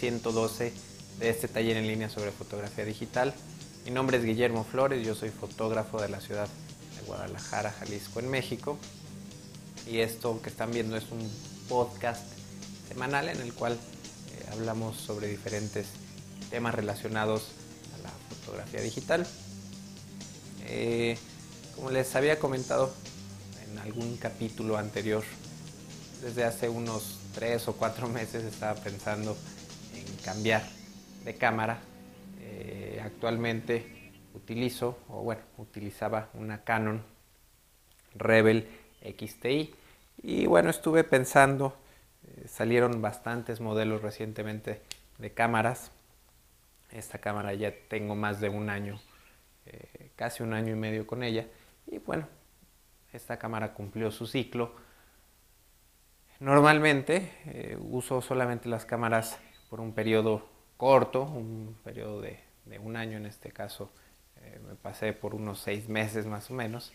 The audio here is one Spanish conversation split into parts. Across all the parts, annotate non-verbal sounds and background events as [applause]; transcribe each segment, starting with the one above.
bienvenidos al capítulo 112 de este taller en línea sobre fotografía digital. Mi nombre es Guillermo Flores, yo soy fotógrafo de la ciudad de Guadalajara, Jalisco, en México. Y esto que están viendo es un podcast semanal en el cual eh, hablamos sobre diferentes temas relacionados a la fotografía digital. Eh, como les había comentado en algún capítulo anterior, desde hace unos tres o cuatro meses estaba pensando en cambiar de cámara. Eh, actualmente utilizo, o bueno, utilizaba una Canon Rebel XTI. Y bueno, estuve pensando, eh, salieron bastantes modelos recientemente de cámaras. Esta cámara ya tengo más de un año, eh, casi un año y medio con ella. Y bueno, esta cámara cumplió su ciclo Normalmente uso solamente las cámaras por un periodo corto, un periodo de, un año en este caso. Eh, me pasé por unos seis meses más o menos.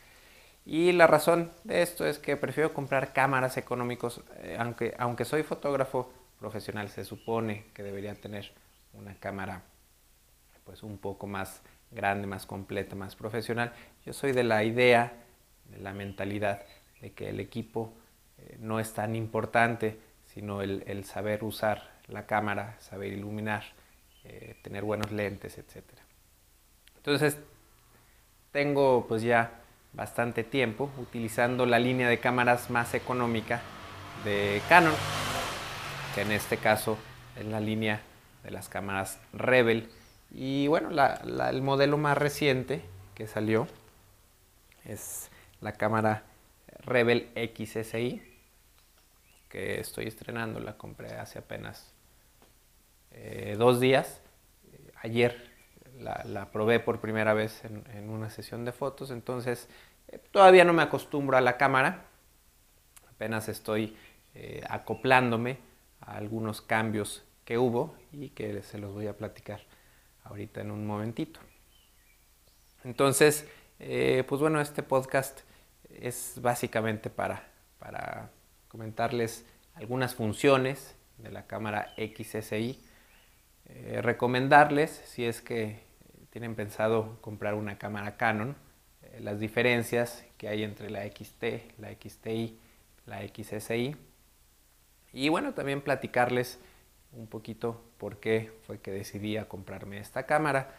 Y la razón de esto es que prefiero comprar cámaras económicos, eh, aunque, aunque soy fotógrafo profesional, se supone que debería tener una cámara pues un poco más grande, más completa, más profesional. Yo soy de la idea, de la mentalidad de que el equipo eh, no es tan importante, sino el, saber usar la cámara, saber iluminar, eh, tener buenos lentes, etc. Entonces, tengo pues ya bastante tiempo utilizando la línea de cámaras más económica de Canon, que en este caso es la línea de las cámaras Rebel. Y bueno, el modelo más reciente que salió es la cámara Rebel XSI, que estoy estrenando, la compré hace apenas eh, dos días. Ayer la, probé por primera vez en, una sesión de fotos, entonces eh, todavía no me acostumbro a la cámara, apenas estoy eh, acoplándome a algunos cambios que hubo y que se los voy a platicar ahorita en un momentito. Entonces, pues bueno, este podcast es básicamente para, para comentarles algunas funciones de la cámara XSI, eh, recomendarles si es que tienen pensado comprar una cámara Canon, eh, las diferencias que hay entre la XT, la XTI, la XSI y bueno, también platicarles un poquito por qué fue que decidí a comprarme esta cámara.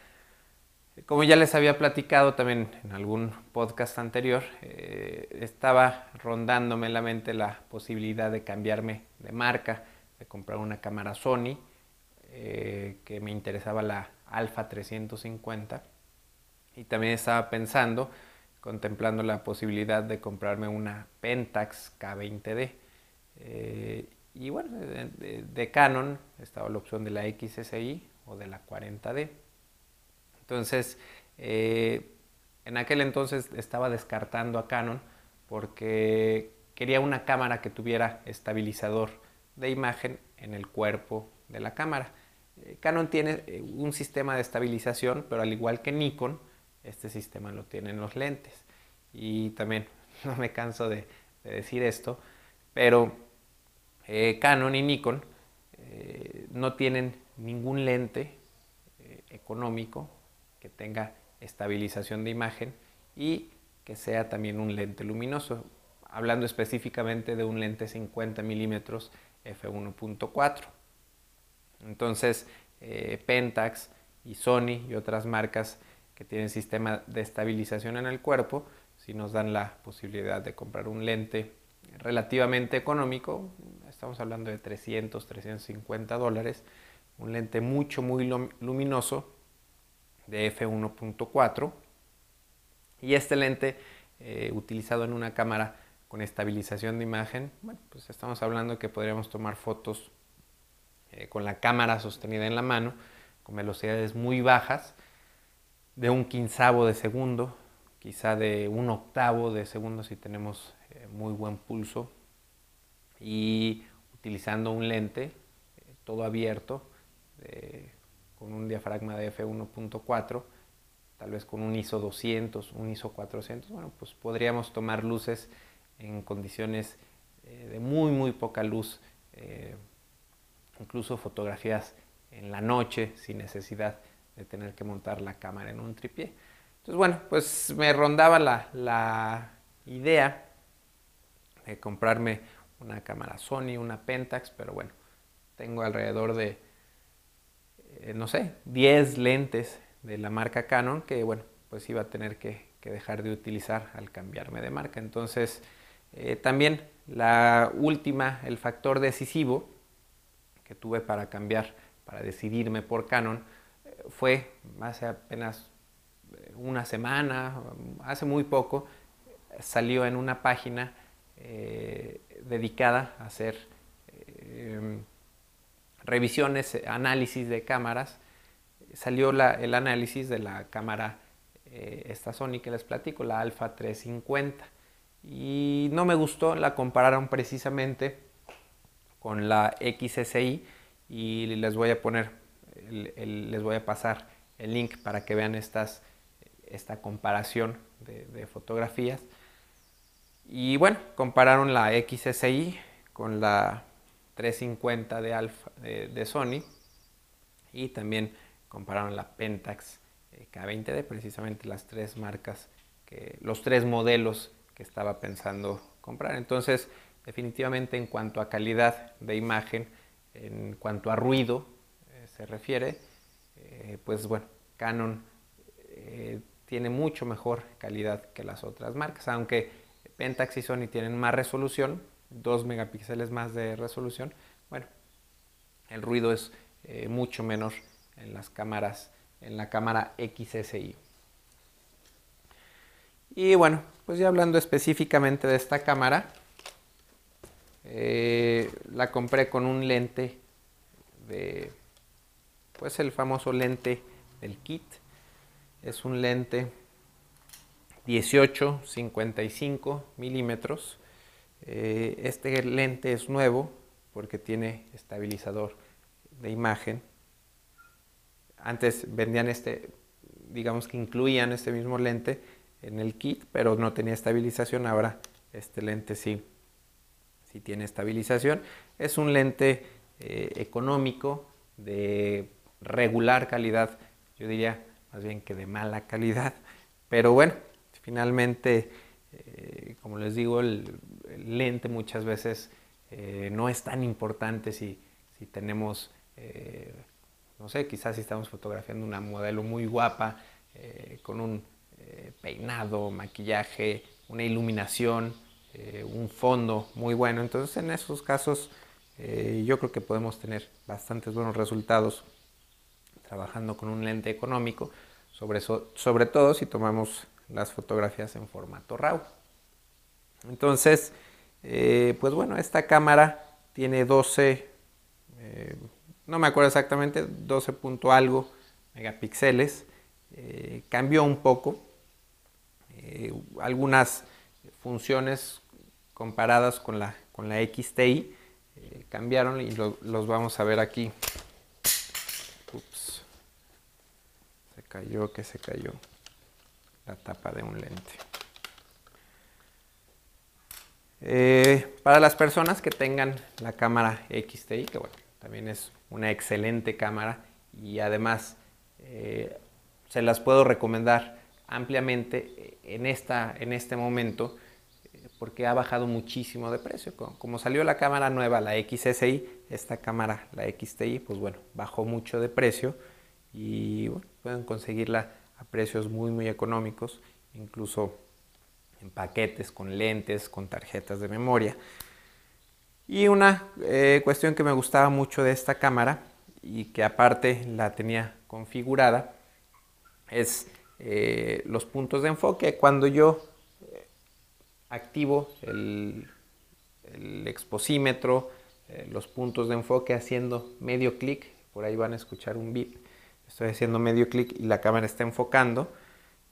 Como ya les había platicado también en algún podcast anterior, eh, estaba rondándome en la mente la posibilidad de cambiarme de marca, de comprar una cámara Sony, eh, que me interesaba la Alpha 350. Y también estaba pensando, contemplando la posibilidad de comprarme una Pentax K20D. Eh, y bueno, de, de Canon estaba la opción de la XSI o de la 40D. Entonces, eh, en aquel entonces estaba descartando a Canon porque quería una cámara que tuviera estabilizador de imagen en el cuerpo de la cámara. Eh, Canon tiene eh, un sistema de estabilización, pero al igual que Nikon, este sistema lo tienen los lentes. Y también [laughs] no me canso de, decir esto, pero Canon y Nikon no tienen ningún lente económico que tenga estabilización de imagen y que sea también un lente luminoso, hablando específicamente de un lente 50 milímetros f1.4. Entonces, eh, Pentax y Sony y otras marcas que tienen sistema de estabilización en el cuerpo, si nos dan la posibilidad de comprar un lente relativamente económico, estamos hablando de 300, 350 dólares, un lente mucho, muy luminoso, de f1.4 y este lente eh, utilizado en una cámara con estabilización de imagen, bueno, pues estamos hablando que podríamos tomar fotos eh, con la cámara sostenida en la mano con velocidades muy bajas de un quinzavo de segundo, quizá de un octavo de segundo si tenemos eh, muy buen pulso. Y utilizando un lente todo abierto con un diafragma de f1.4, tal vez con un ISO 200, un ISO 400, bueno, pues podríamos tomar luces en condiciones eh, de muy, muy poca luz, eh, incluso fotografías en la noche sin necesidad de tener que montar la cámara en un tripié. Entonces, bueno, pues me rondaba la, idea de comprarme una cámara Sony, una Pentax, pero bueno, tengo alrededor de, eh, no sé, 10 lentes de la marca Canon que, bueno, pues iba a tener que, dejar de utilizar al cambiarme de marca. Entonces, eh, también la última, el factor decisivo que tuve para cambiar, para decidirme por Canon, eh, fue hace apenas eh, una semana, hace muy poco, salió en una página dedicada a hacer revisiones, análisis de cámaras. Salió el análisis de la cámara eh, esta Sony que les platico, la Alpha 350. Y no me gustó, la compararon precisamente con la XSI y les voy a poner, les voy a pasar el link para que vean esta comparación de, fotografías. Y bueno, compararon la XSI con la 350 de, Alpha, de Sony y también compararon la Pentax K20D, precisamente las tres marcas, que, los tres modelos que estaba pensando comprar. Entonces, definitivamente en cuanto a calidad de imagen, en cuanto a ruido eh, se refiere, eh, pues bueno, Canon eh, tiene mucho mejor calidad que las otras marcas, aunque Pentax y Sony tienen más resolución, 2 megapíxeles más de resolución, bueno, el ruido es mucho menor en las cámaras en la cámara XSI. Y bueno, pues ya hablando específicamente de esta cámara, eh, la compré con un lente de, pues el famoso lente del kit. Es un lente 18-55 milímetros. Eh, este lente es nuevo porque tiene estabilizador de imagen antes vendían este, digamos que incluían este mismo lente en el kit, pero no tenía estabilización. Ahora este lente sí, sí tiene estabilización. Es un lente eh, económico, de regular calidad, yo diría más bien que de mala calidad. Pero bueno, finalmente, eh, como les digo, el, lente muchas veces eh, no es tan importante si, si tenemos no sé, quizás si estamos fotografiando una modelo muy guapa, con un peinado, maquillaje, una iluminación, eh, un fondo muy bueno. Entonces en esos casos yo creo que podemos tener bastantes buenos resultados trabajando con un lente económico, sobre, sobre todo si tomamos las fotografías en formato RAW. Entonces, pues bueno, esta cámara tiene 12 no me acuerdo exactamente, 12 punto algo megapíxeles. Eh, cambió un poco. Eh, algunas funciones comparadas con la, con la XTI eh, cambiaron y los vamos a ver aquí. Ups. Se cayó, que se cayó la tapa de un lente. para las personas que tengan la cámara XTI, que bueno, también es una excelente cámara y además eh, se las puedo recomendar ampliamente en, esta, en este momento eh, porque ha bajado muchísimo de precio. Como salió la cámara nueva, la XSI, esta cámara, la XTI, pues bueno, bajó mucho de precio y pueden conseguirla a precios muy muy económicos, incluso en paquetes con lentes, con tarjetas de memoria. Y una eh, cuestión que me gustaba mucho de esta cámara y que aparte la tenía configurada es eh, los puntos de enfoque. Cuando yo activo el, exposímetro, los puntos de enfoque haciendo medio clic, por ahí van a escuchar un bip, estoy haciendo medio clic y la cámara está enfocando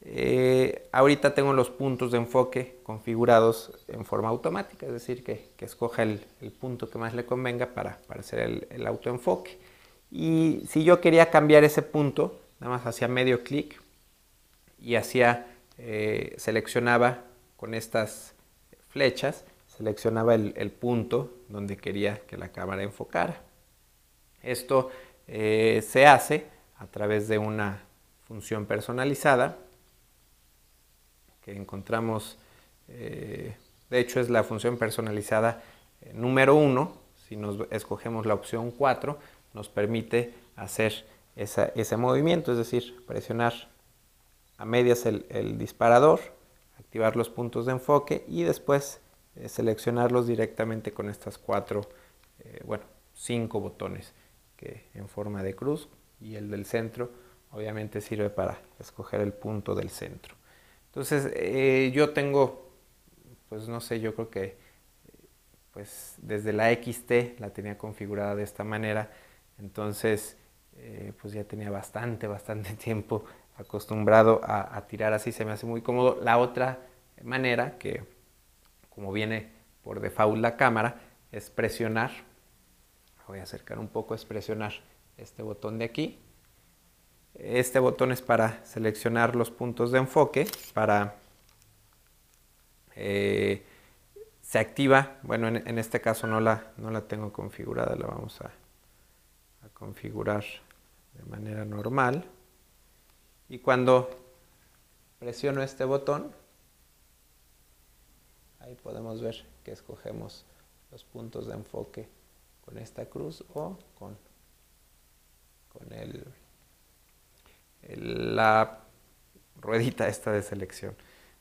eh, ahorita tengo los puntos de enfoque configurados en forma automática, es decir, que, escoja el, punto que más le convenga para, hacer el, autoenfoque. Y si yo quería cambiar ese punto, nada más hacía medio clic y hacía, eh, seleccionaba con estas flechas, seleccionaba el, punto donde quería que la cámara enfocara. Esto eh, se hace a través de una función personalizada que encontramos, eh, de hecho es la función personalizada eh, número 1, si nos escogemos la opción 4, nos permite hacer ese movimiento, es decir, presionar a medias el, disparador, activar los puntos de enfoque y después seleccionarlos directamente con estas cuatro, bueno, cinco botones que en forma de cruz y el del centro obviamente sirve para escoger el punto del centro. Entonces eh, yo tengo, pues no sé, yo creo que pues desde la XT la tenía configurada de esta manera, entonces eh, pues ya tenía bastante, bastante [laughs] tiempo acostumbrado a, a, tirar así, se me hace muy cómodo. La otra manera que como viene por default la cámara es presionar voy a acercar un poco, es presionar este botón de aquí. Este botón es para seleccionar los puntos de enfoque, para... Eh, se activa, bueno, en, este caso no la, no la tengo configurada, la vamos a, a configurar de manera normal. Y cuando presiono este botón, ahí podemos ver que escogemos los puntos de enfoque con esta cruz o con, con el, la ruedita esta de selección.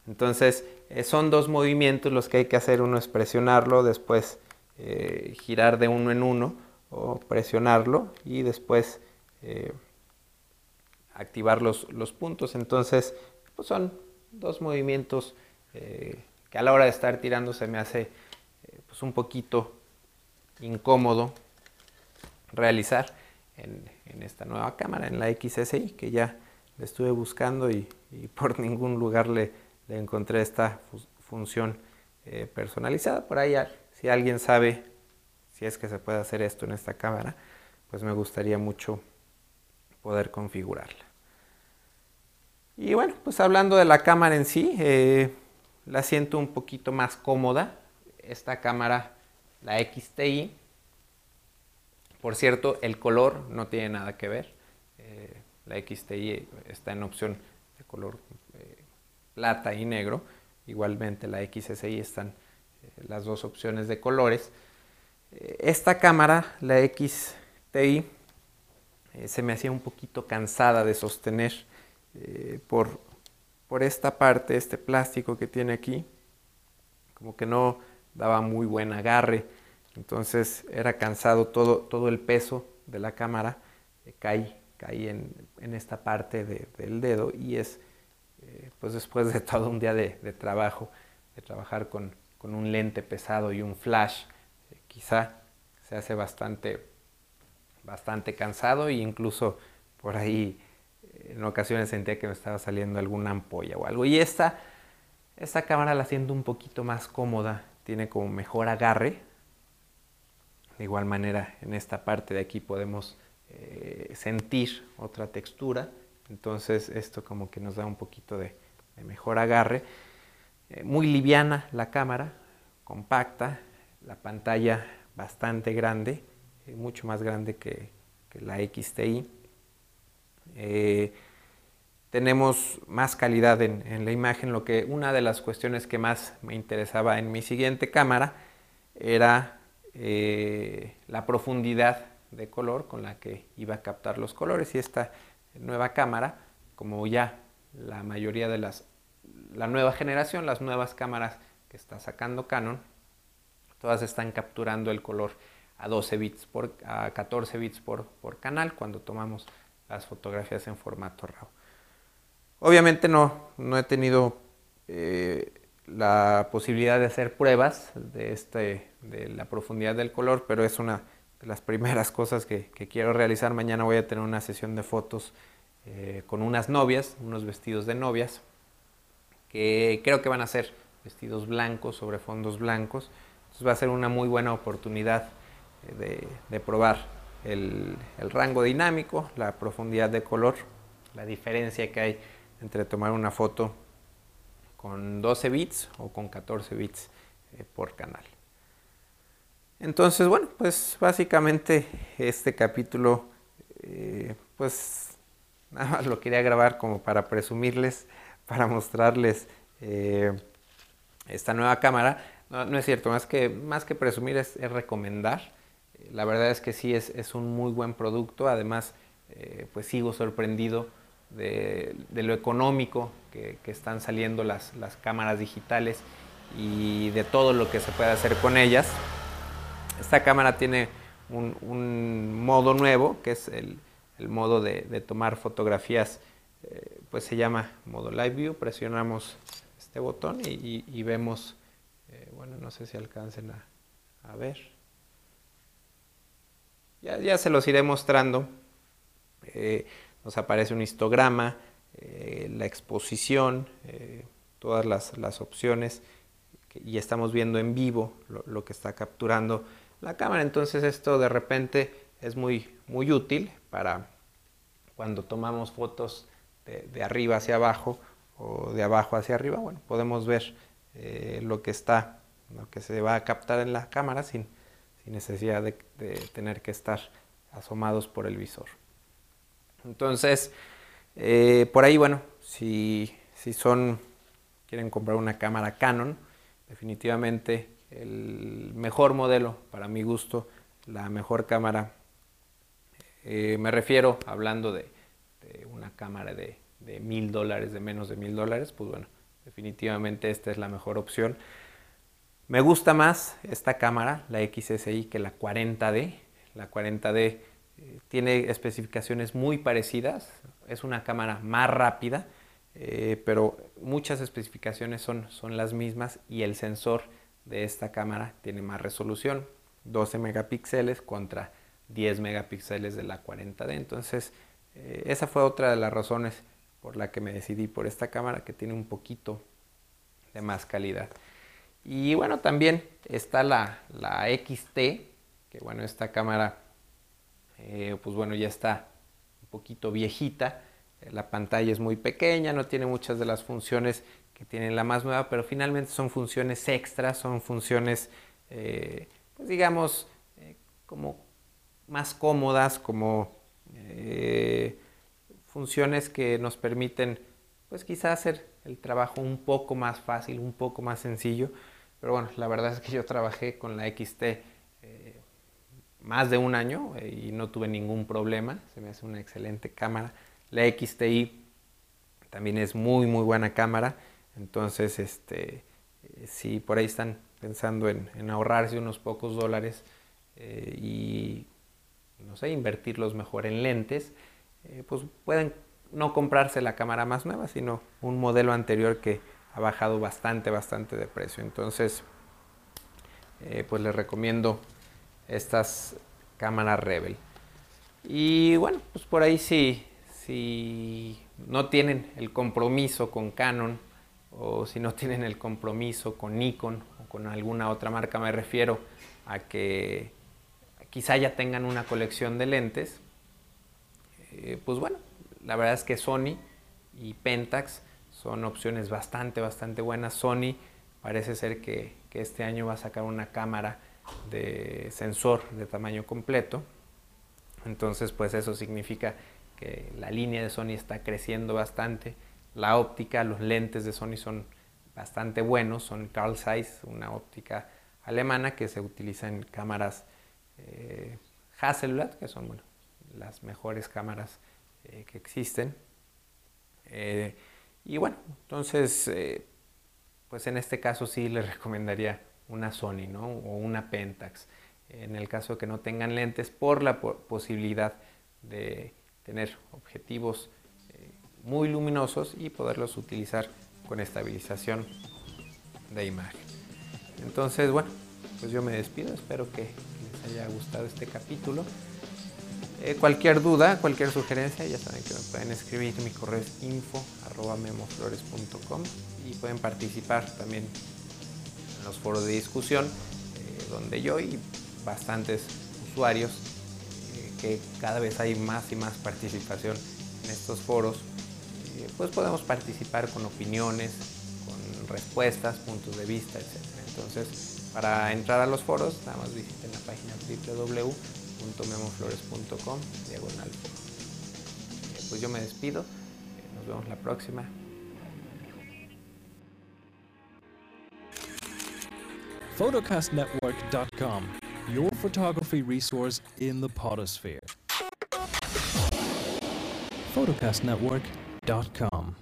Entonces eh, son dos movimientos los que hay que hacer. Uno es presionarlo, después eh, girar de uno en uno o presionarlo y después eh, activar los, los, puntos. Entonces pues son dos movimientos que a la hora de estar tirando se me hace pues un poquito incómodo realizar en, esta nueva cámara, en la XSI, que ya le estuve buscando y, por [laughs] ningún lugar le, encontré esta función eh, personalizada. Por ahí, si alguien sabe si es que se puede hacer esto en esta cámara, pues me gustaría mucho poder configurarla. Y bueno, pues hablando de la cámara en sí, eh, la siento un poquito más cómoda. Esta cámara la XTI. Por cierto, el color no tiene nada que ver. Eh, la XTI está en opción de color eh, plata y negro. Igualmente la XSI están las dos opciones de colores. esta cámara, la XTI, se me hacía un poquito cansada de sostener por, por esta parte, este plástico que tiene aquí. Como que no, daba muy buen agarre, entonces era cansado todo, todo el peso de la cámara, eh, cae, en, esta parte del dedo y es eh, pues después de [laughs] todo un día de, trabajo, de trabajar con, un lente pesado y un flash, eh, quizá se hace bastante, bastante cansado e incluso por ahí en ocasiones sentía que me estaba saliendo alguna ampolla o algo. Y esta, esta cámara la siento un poquito más cómoda tiene como mejor agarre. De igual manera, en esta parte de aquí podemos eh, sentir otra textura. Entonces esto como que nos da un poquito de, mejor agarre. Eh, muy liviana la cámara, compacta, la pantalla bastante grande, eh, mucho más grande que, la XTI tenemos más calidad en, la imagen, lo que una de las cuestiones que más me interesaba en mi siguiente cámara era eh, la profundidad de color con la que iba a captar los colores. Y esta nueva cámara, como ya la mayoría de las, la nueva generación, las nuevas cámaras que está sacando Canon, todas están capturando el color a 12 bits por, a 14 bits por, por canal cuando tomamos las fotografías en formato RAW. Obviamente no, no he tenido eh, la posibilidad de hacer pruebas de, este, de la profundidad del color, pero es una de las [laughs] primeras cosas que, quiero realizar. Mañana voy a tener una sesión de fotos eh, con unas novias, unos vestidos de novias, que creo que van a ser vestidos blancos sobre fondos blancos. Entonces va a ser una muy buena oportunidad eh, de, probar el rango dinámico, la profundidad de color, la diferencia que hay entre tomar una foto con 12 bits o con 14 bits eh, por canal. Entonces, bueno, pues básicamente este capítulo, eh, pues [laughs] nada más lo quería grabar como para presumirles, para mostrarles eh, esta nueva cámara. No, es cierto, más que, más que presumir es, recomendar. La verdad es que sí es, un muy buen producto, además eh, pues sigo sorprendido de, lo económico que, están saliendo las, las cámaras digitales y de todo lo que se puede hacer con ellas. Esta cámara tiene un, modo nuevo, que es el, modo de, tomar fotografías, eh, pues se llama modo Live View. Presionamos este botón y, vemos, eh, bueno, no sé si alcancen a, ver. Ya, se los iré mostrando. Eh, nos aparece un histograma, la exposición, todas las, opciones y estamos viendo en vivo lo que está capturando la cámara. Entonces esto de repente es muy, muy útil para cuando tomamos fotos de, arriba hacia abajo o de abajo hacia arriba. Bueno, podemos ver eh, lo que está, lo que se va a captar en la cámara sin, necesidad de, tener que estar asomados por el visor. Entonces, eh, por ahí, bueno, si, si son, quieren comprar una cámara Canon, definitivamente el mejor modelo para mi gusto, la mejor cámara. Eh, me refiero, hablando de, una cámara de, mil dólares, de menos de mil dólares, pues bueno, definitivamente esta es la mejor opción. Me gusta más esta cámara, la XSI, que la 40D. La 40D eh, tiene especificaciones muy parecidas, es una cámara más rápida, eh, pero muchas especificaciones son, son las mismas y el sensor de esta cámara tiene más resolución, 12 megapíxeles contra 10 megapíxeles de la 40D. Entonces, eh, esa fue otra de las razones por la que me decidí por esta cámara que tiene un poquito de más calidad. Y bueno, también está la, la XT, que bueno, esta cámara, eh, pues bueno, ya está un poquito viejita. La pantalla es muy pequeña, no tiene muchas de las funciones que tienen la más nueva, pero finalmente son funciones extras, son funciones, eh, pues digamos, eh, como más cómodas, como eh, funciones que nos permiten, pues quizás hacer el trabajo un poco más fácil, un poco más sencillo. Pero bueno, la verdad es que yo trabajé con la XT más de un año y no tuve ningún problema. Se me hace una excelente cámara. La XTI también es muy, muy buena cámara. Entonces, este, eh, si por ahí están pensando en, ahorrarse unos pocos dólares eh, y, no sé, invertirlos mejor en lentes, eh, pues pueden no comprarse la cámara más nueva, sino un modelo anterior que ha bajado bastante, bastante de precio. Entonces, pues les recomiendo estas cámaras Rebel. Y bueno, pues por ahí si, si no tienen el compromiso con Canon, o si no tienen el compromiso con Nikon o con alguna otra marca, me refiero a que quizá ya tengan una colección de lentes, eh, pues bueno, la verdad es que Sony y Pentax son opciones bastante, bastante buenas. Sony parece ser que, que este año va a sacar una cámara de sensor de tamaño completo. Entonces, pues eso significa que la línea de Sony está creciendo bastante la óptica, los lentes de Sony son bastante buenos, son Carl Zeiss, una óptica alemana que se utiliza en cámaras eh, Hasselblad, que son las mejores cámaras eh, que existen. Eh, y bueno, entonces, pues en este caso sí les recomendaría una Sony ¿no? o una Pentax, en el caso de que no tengan lentes, por la posibilidad de tener objetivos muy luminosos y poderlos utilizar con estabilización de imagen. Entonces, bueno, pues yo me despido, espero que les haya gustado este capítulo. Eh, cualquier duda, cualquier sugerencia, ya saben que me pueden escribir, mi correo es info memoflores.com y pueden participar también en los foros de discusión, eh, donde yo y bastantes usuarios, eh, que cada vez hay más y más participación en estos foros, pues podemos participar con opiniones, con respuestas, puntos de vista, etc. Entonces, para entrar a los foros, nada más visiten la página www.memoflores.com diagonal Pues yo me despido, nos vemos la próxima. photocastnetwork.com, your photography resource in the potosphere. photocastnetwork.com